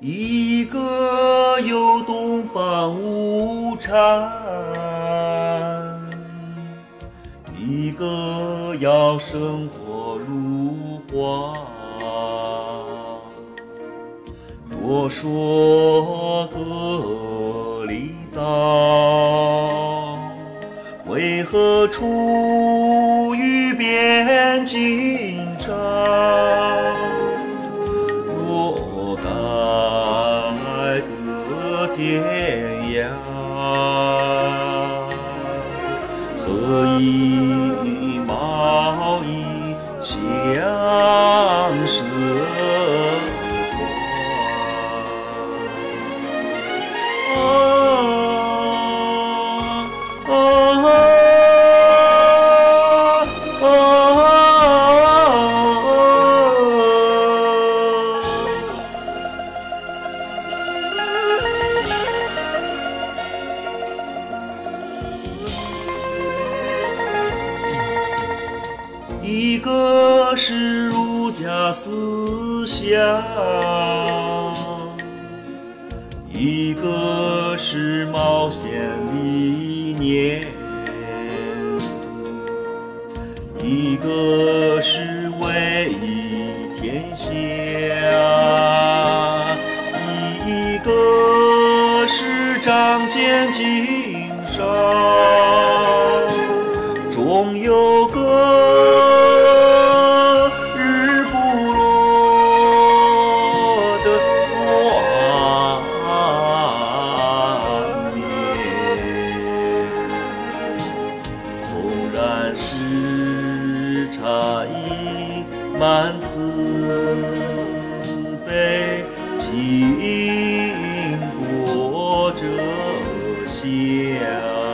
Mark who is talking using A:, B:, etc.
A: 一个有东方无产一个要生活如花。我说个例早为何出天涯，何以贸易相生一个是儒家思想，一个是冒险理念，一个是为天下，一个是仗剑经商。十刹一满慈悲，经过这香。